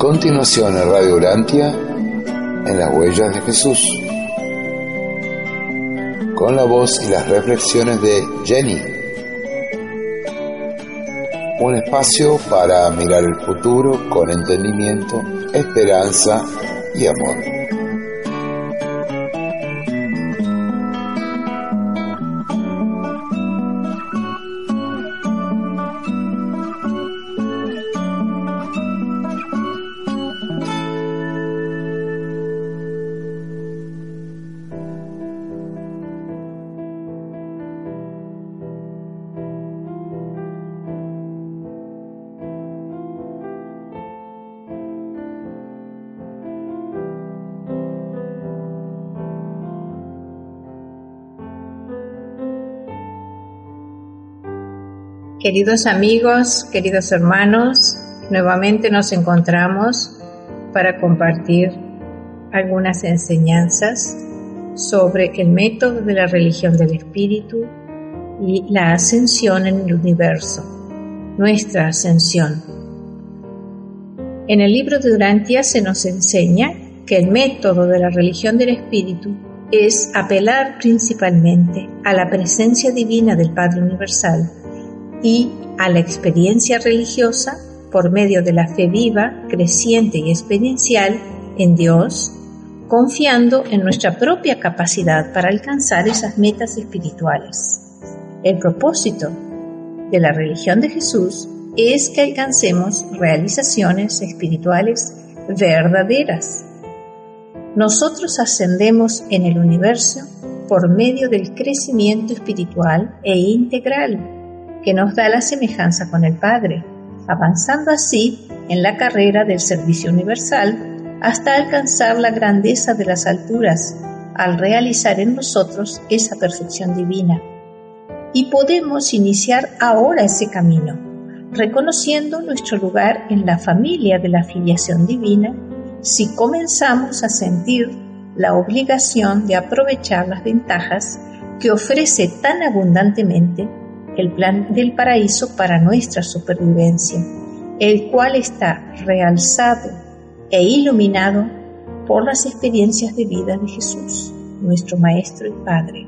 Continuación en Radio Urantia, en las huellas de Jesús, con la voz y las reflexiones de Jenny. Un espacio para mirar el futuro con entendimiento, esperanza y amor. Queridos amigos, queridos hermanos, nuevamente nos encontramos para compartir algunas enseñanzas sobre el método de la religión del espíritu y la ascensión en el universo, nuestra ascensión. En el libro de Durantia se nos enseña que el método de la religión del espíritu es apelar principalmente a la presencia divina del Padre Universal y a la experiencia religiosa por medio de la fe viva, creciente y experiencial en Dios, confiando en nuestra propia capacidad para alcanzar esas metas espirituales. El propósito de la religión de Jesús es que alcancemos realizaciones espirituales verdaderas. Nosotros ascendemos en el universo por medio del crecimiento espiritual e integral que nos da la semejanza con el Padre, avanzando así en la carrera del servicio universal hasta alcanzar la grandeza de las alturas al realizar en nosotros esa perfección divina. Y podemos iniciar ahora ese camino, reconociendo nuestro lugar en la familia de la filiación divina si comenzamos a sentir la obligación de aprovechar las ventajas que ofrece tan abundantemente el plan del paraíso para nuestra supervivencia, el cual está realzado e iluminado por las experiencias de vida de Jesús, nuestro Maestro y Padre.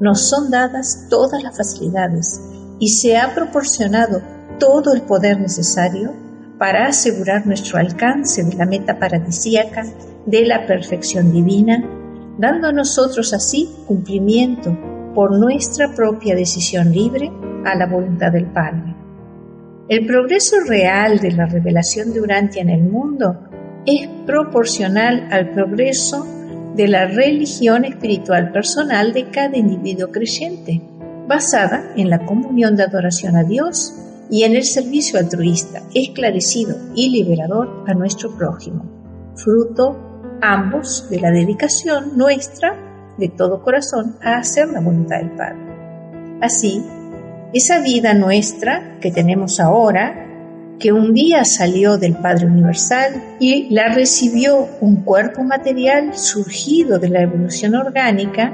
Nos son dadas todas las facilidades y se ha proporcionado todo el poder necesario para asegurar nuestro alcance de la meta paradisíaca de la perfección divina, dando a nosotros así cumplimiento por nuestra propia decisión libre a la voluntad del Padre. El progreso real de la revelación de Urantia en el mundo es proporcional al progreso de la religión espiritual personal de cada individuo creyente, basada en la comunión de adoración a Dios y en el servicio altruista, esclarecido y liberador a nuestro prójimo, fruto ambos de la dedicación nuestra de todo corazón a hacer la voluntad del Padre. Así, esa vida nuestra que tenemos ahora, que un día salió del Padre Universal y la recibió un cuerpo material surgido de la evolución orgánica,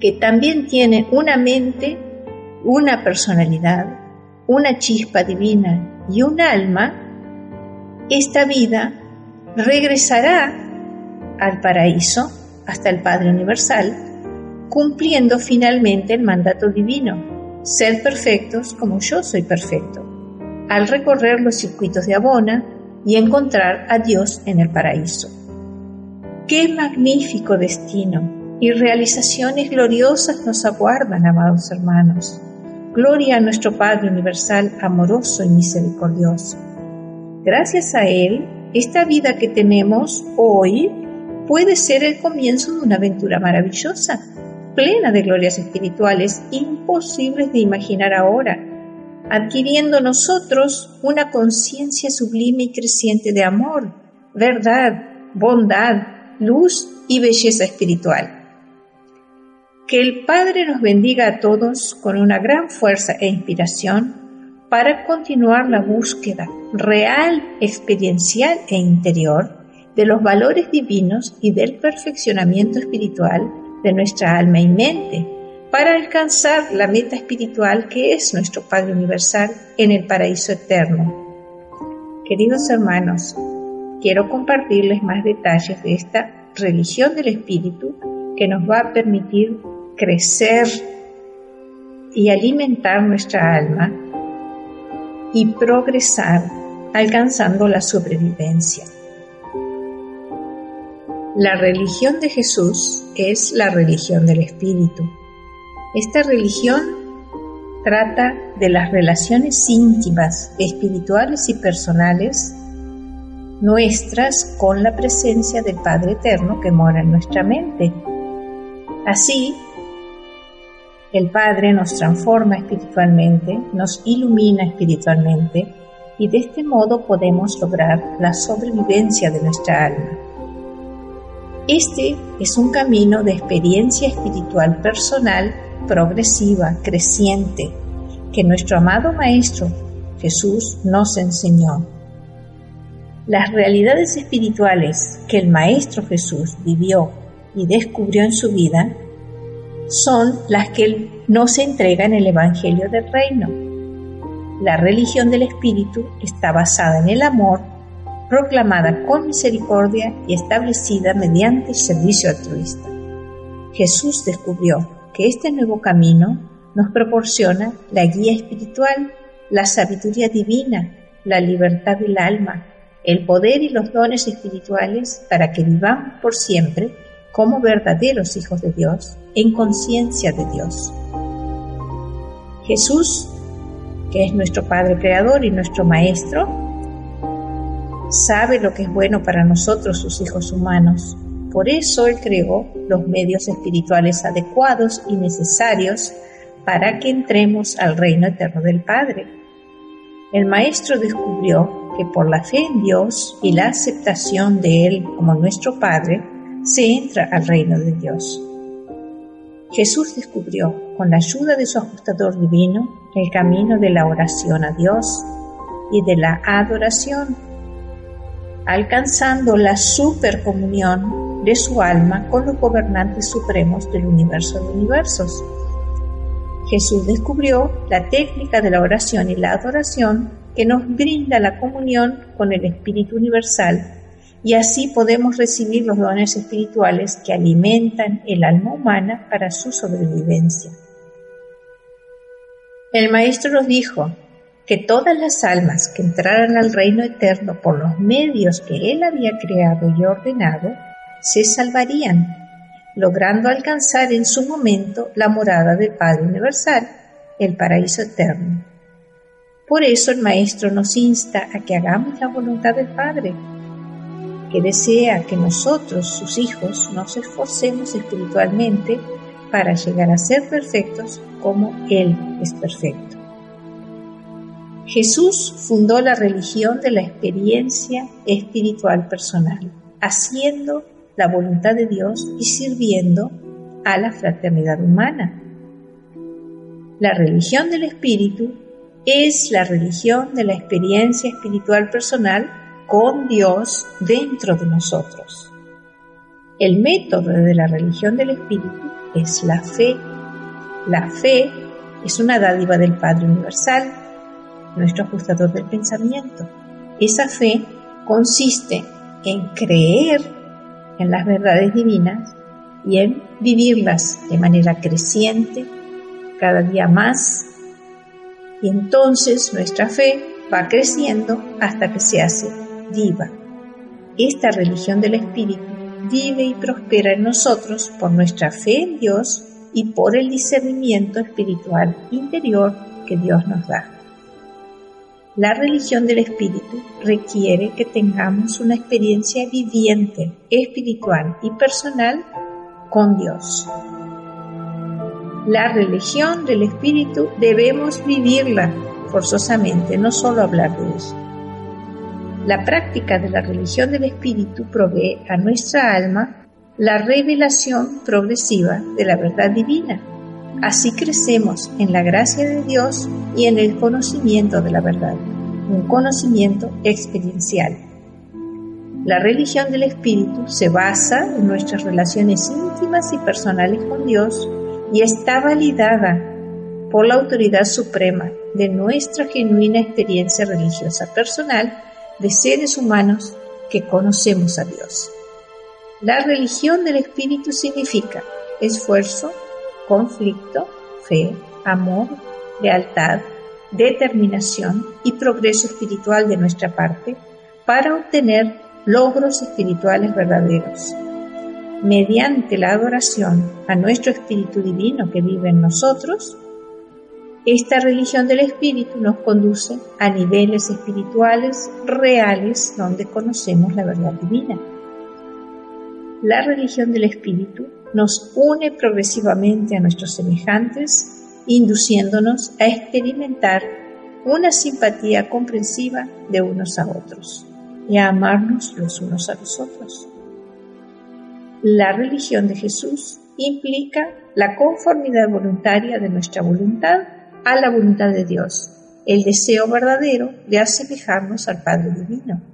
que también tiene una mente, una personalidad, una chispa divina y un alma, esta vida regresará al paraíso hasta el Padre Universal, cumpliendo finalmente el mandato divino, ser perfectos como yo soy perfecto, al recorrer los circuitos de Abona y encontrar a Dios en el paraíso. Qué magnífico destino y realizaciones gloriosas nos aguardan, amados hermanos. Gloria a nuestro Padre Universal, amoroso y misericordioso. Gracias a Él, esta vida que tenemos hoy puede ser el comienzo de una aventura maravillosa, plena de glorias espirituales imposibles de imaginar ahora, adquiriendo nosotros una conciencia sublime y creciente de amor, verdad, bondad, luz y belleza espiritual. Que el Padre nos bendiga a todos con una gran fuerza e inspiración para continuar la búsqueda real, experiencial e interior de los valores divinos y del perfeccionamiento espiritual de nuestra alma y mente para alcanzar la meta espiritual que es nuestro Padre Universal en el paraíso eterno. Queridos hermanos, quiero compartirles más detalles de esta religión del Espíritu que nos va a permitir crecer y alimentar nuestra alma y progresar alcanzando la sobrevivencia. La religión de Jesús es la religión del Espíritu. Esta religión trata de las relaciones íntimas, espirituales y personales nuestras con la presencia del Padre Eterno que mora en nuestra mente. Así, el Padre nos transforma espiritualmente, nos ilumina espiritualmente y de este modo podemos lograr la sobrevivencia de nuestra alma. Este es un camino de experiencia espiritual personal, progresiva, creciente, que nuestro amado Maestro Jesús nos enseñó. Las realidades espirituales que el Maestro Jesús vivió y descubrió en su vida son las que Él nos entrega en el Evangelio del Reino. La religión del Espíritu está basada en el amor, proclamada con misericordia y establecida mediante el servicio altruista. Jesús descubrió que este nuevo camino nos proporciona la guía espiritual, la sabiduría divina, la libertad del alma, el poder y los dones espirituales para que vivamos por siempre como verdaderos hijos de Dios, en conciencia de Dios. Jesús, que es nuestro Padre Creador y nuestro Maestro, sabe lo que es bueno para nosotros, sus hijos humanos. Por eso Él creó los medios espirituales adecuados y necesarios para que entremos al reino eterno del Padre. El Maestro descubrió que por la fe en Dios y la aceptación de Él como nuestro Padre, se entra al reino de Dios. Jesús descubrió, con la ayuda de su ajustador divino, el camino de la oración a Dios y de la adoración, alcanzando la supercomunión de su alma con los gobernantes supremos del universo de universos. Jesús descubrió la técnica de la oración y la adoración que nos brinda la comunión con el Espíritu Universal y así podemos recibir los dones espirituales que alimentan el alma humana para su sobrevivencia. El Maestro nos dijo que todas las almas que entraran al reino eterno por los medios que Él había creado y ordenado, se salvarían, logrando alcanzar en su momento la morada del Padre Universal, el paraíso eterno. Por eso el Maestro nos insta a que hagamos la voluntad del Padre que desea que nosotros, sus hijos, nos esforcemos espiritualmente para llegar a ser perfectos como Él es perfecto. Jesús fundó la religión de la experiencia espiritual personal, haciendo la voluntad de Dios y sirviendo a la fraternidad humana. La religión del Espíritu es la religión de la experiencia espiritual personal con Dios dentro de nosotros. El método de la religión del Espíritu es la fe. La fe es una dádiva del Padre Universal, nuestro ajustador del pensamiento. Esa fe consiste en creer en las verdades divinas y en vivirlas de manera creciente, cada día más, y entonces nuestra fe va creciendo hasta que se hace viva. Esta religión del Espíritu vive y prospera en nosotros por nuestra fe en Dios y por el discernimiento espiritual interior que Dios nos da. La religión del Espíritu requiere que tengamos una experiencia viviente, espiritual y personal con Dios. La religión del Espíritu debemos vivirla forzosamente, no solo hablar de eso. La práctica de la religión del Espíritu provee a nuestra alma la revelación progresiva de la verdad divina. Así crecemos en la gracia de Dios y en el conocimiento de la verdad, un conocimiento experiencial. La religión del Espíritu se basa en nuestras relaciones íntimas y personales con Dios y está validada por la autoridad suprema de nuestra genuina experiencia religiosa personal de seres humanos que conocemos a Dios. La religión del Espíritu significa esfuerzo, conflicto, fe, amor, lealtad, determinación y progreso espiritual de nuestra parte para obtener logros espirituales verdaderos. Mediante la adoración a nuestro Espíritu Divino que vive en nosotros, esta religión del Espíritu nos conduce a niveles espirituales reales donde conocemos la verdad divina. La religión del Espíritu nos une progresivamente a nuestros semejantes, induciéndonos a experimentar una simpatía comprensiva de unos a otros y a amarnos los unos a los otros. La religión de Jesús implica la conformidad voluntaria de nuestra voluntad a la voluntad de Dios, el deseo verdadero de asemejarnos al Padre Divino.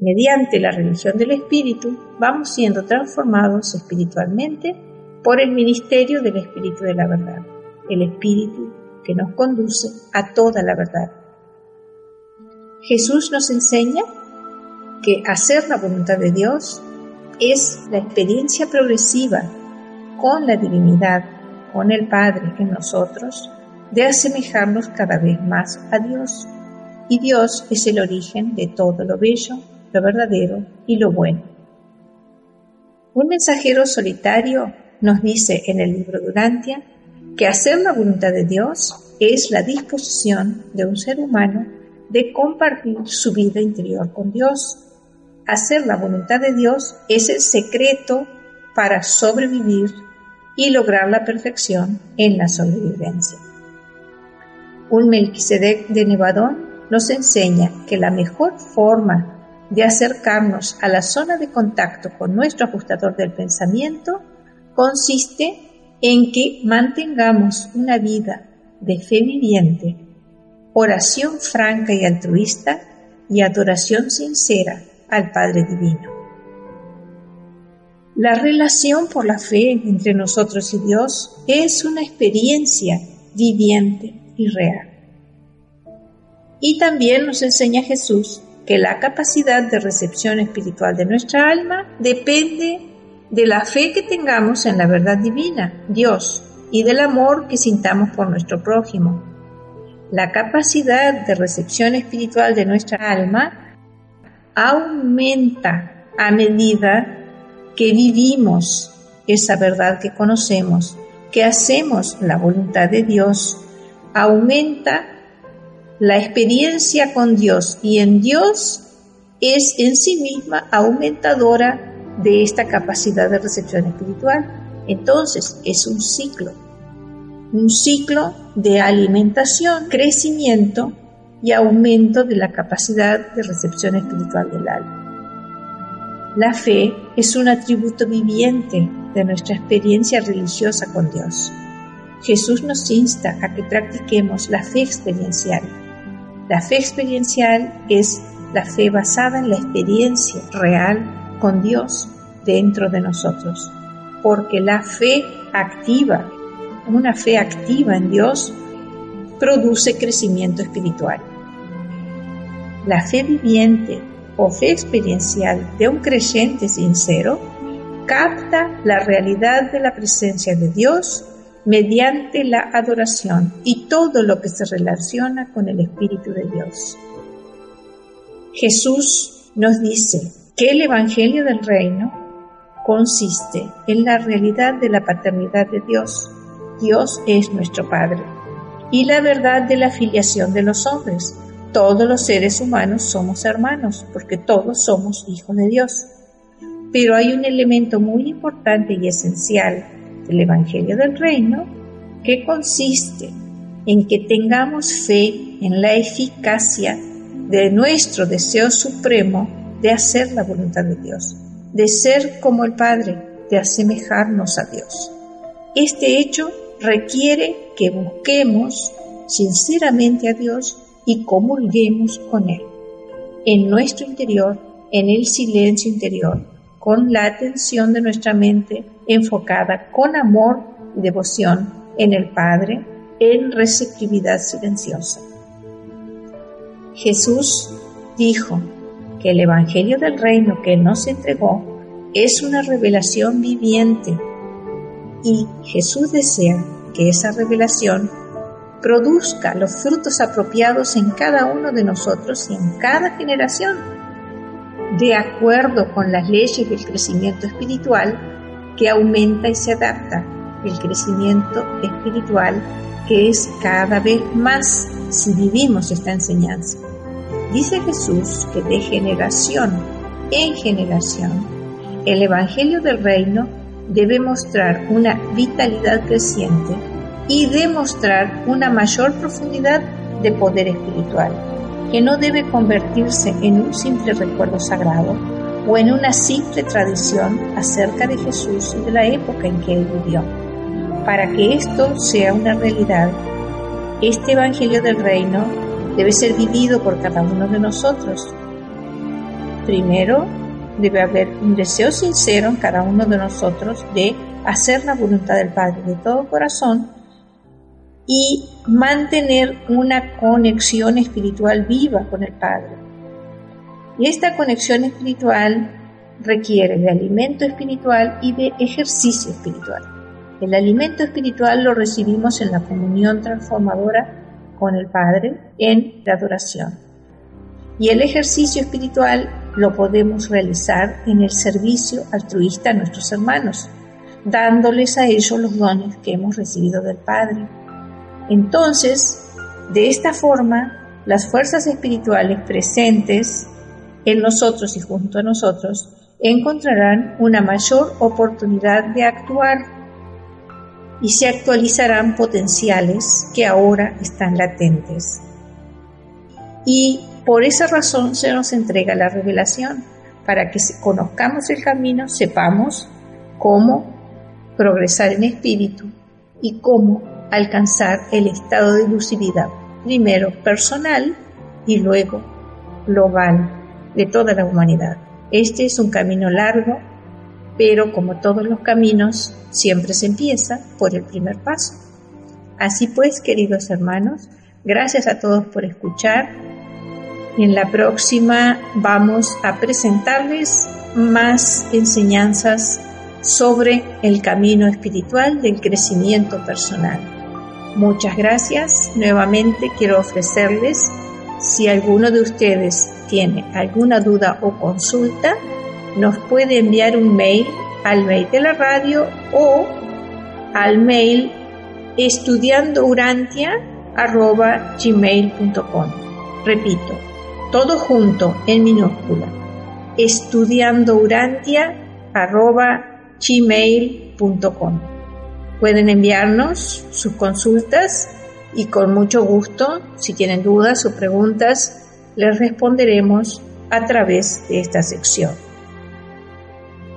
Mediante la religión del Espíritu vamos siendo transformados espiritualmente por el ministerio del Espíritu de la verdad, el Espíritu que nos conduce a toda la verdad. Jesús nos enseña que hacer la voluntad de Dios es la experiencia progresiva con la divinidad, con el Padre en nosotros, de asemejarnos cada vez más a Dios. Y Dios es el origen de todo lo bello, lo verdadero y lo bueno. Un mensajero solitario nos dice en el libro Durantia que hacer la voluntad de Dios es la disposición de un ser humano de compartir su vida interior con Dios. Hacer la voluntad de Dios es el secreto para sobrevivir y lograr la perfección en la sobrevivencia. Un Melquisedec de Nevadón nos enseña que la mejor forma de acercarnos a la zona de contacto con nuestro ajustador del pensamiento consiste en que mantengamos una vida de fe viviente, oración franca y altruista y adoración sincera al Padre Divino. La relación por la fe entre nosotros y Dios es una experiencia viviente real. Y también nos enseña Jesús que la capacidad de recepción espiritual de nuestra alma depende de la fe que tengamos en la verdad divina, Dios, y del amor que sintamos por nuestro prójimo. La capacidad de recepción espiritual de nuestra alma aumenta a medida que vivimos esa verdad que conocemos, que hacemos la voluntad de Dios aumenta la experiencia con Dios y en Dios es en sí misma aumentadora de esta capacidad de recepción espiritual. Entonces es un ciclo, un ciclo de alimentación, crecimiento y aumento de la capacidad de recepción espiritual del alma. La fe es un atributo viviente de nuestra experiencia religiosa con Dios. Jesús nos insta a que practiquemos la fe experiencial. La fe experiencial es la fe basada en la experiencia real con Dios dentro de nosotros, porque la fe activa, una fe activa en Dios, produce crecimiento espiritual. La fe viviente o fe experiencial de un creyente sincero capta la realidad de la presencia de Dios mediante la adoración y todo lo que se relaciona con el Espíritu de Dios. Jesús nos dice que el Evangelio del Reino consiste en la realidad de la paternidad de Dios. Dios es nuestro Padre. Y la verdad de la filiación de los hombres. Todos los seres humanos somos hermanos, porque todos somos hijos de Dios. Pero hay un elemento muy importante y esencial del Evangelio del Reino que consiste en que tengamos fe en la eficacia de nuestro deseo supremo de hacer la voluntad de Dios, de ser como el Padre, de asemejarnos a Dios. Este hecho requiere que busquemos sinceramente a Dios y comulguemos con Él, en nuestro interior, en el silencio interior, con la atención de nuestra mente enfocada con amor y devoción en el Padre, en receptividad silenciosa. Jesús dijo que el Evangelio del Reino que nos entregó es una revelación viviente y Jesús desea que esa revelación produzca los frutos apropiados en cada uno de nosotros y en cada generación de acuerdo con las leyes del crecimiento espiritual que aumenta y se adapta, el crecimiento espiritual que es cada vez más si vivimos esta enseñanza. Dice Jesús que de generación en generación el Evangelio del Reino debe mostrar una vitalidad creciente y demostrar una mayor profundidad de poder espiritual que no debe convertirse en un simple recuerdo sagrado o en una simple tradición acerca de Jesús y de la época en que él vivió. Para que esto sea una realidad, este Evangelio del Reino debe ser vivido por cada uno de nosotros. Primero, debe haber un deseo sincero en cada uno de nosotros de hacer la voluntad del Padre de todo corazón y mantener una conexión espiritual viva con el Padre. Y esta conexión espiritual requiere de alimento espiritual y de ejercicio espiritual. El alimento espiritual lo recibimos en la comunión transformadora con el Padre en la adoración. Y el ejercicio espiritual lo podemos realizar en el servicio altruista a nuestros hermanos, dándoles a ellos los dones que hemos recibido del Padre entonces, de esta forma, las fuerzas espirituales presentes en nosotros y junto a nosotros encontrarán una mayor oportunidad de actuar y se actualizarán potenciales que ahora están latentes. Y por esa razón se nos entrega la revelación, para que conozcamos el camino, sepamos cómo progresar en espíritu y cómo alcanzar el estado de lucididad, primero personal y luego global de toda la humanidad. Este es un camino largo, pero como todos los caminos, siempre se empieza por el primer paso. Así pues, queridos hermanos, gracias a todos por escuchar. En la próxima vamos a presentarles más enseñanzas sobre el camino espiritual del crecimiento personal. Muchas gracias. Nuevamente quiero ofrecerles, si alguno de ustedes tiene alguna duda o consulta, nos puede enviar un mail al mail de la radio o al mail estudiandourantia.gmail.com Repito, todo junto en minúscula. estudiandourantia.gmail.com Pueden enviarnos sus consultas y con mucho gusto, si tienen dudas o preguntas, les responderemos a través de esta sección.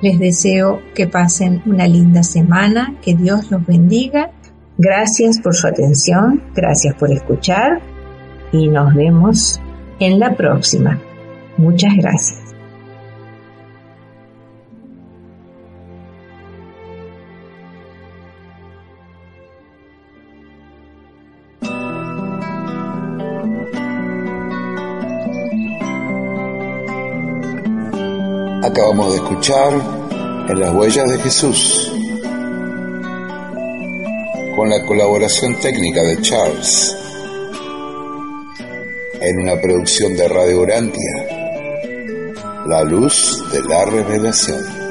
Les deseo que pasen una linda semana, que Dios los bendiga. Gracias por su atención, gracias por escuchar y nos vemos en la próxima. Muchas gracias. De escuchar en las huellas de Jesús, con la colaboración técnica de Charles, en una producción de Radio Urantia, La Luz de la Revelación.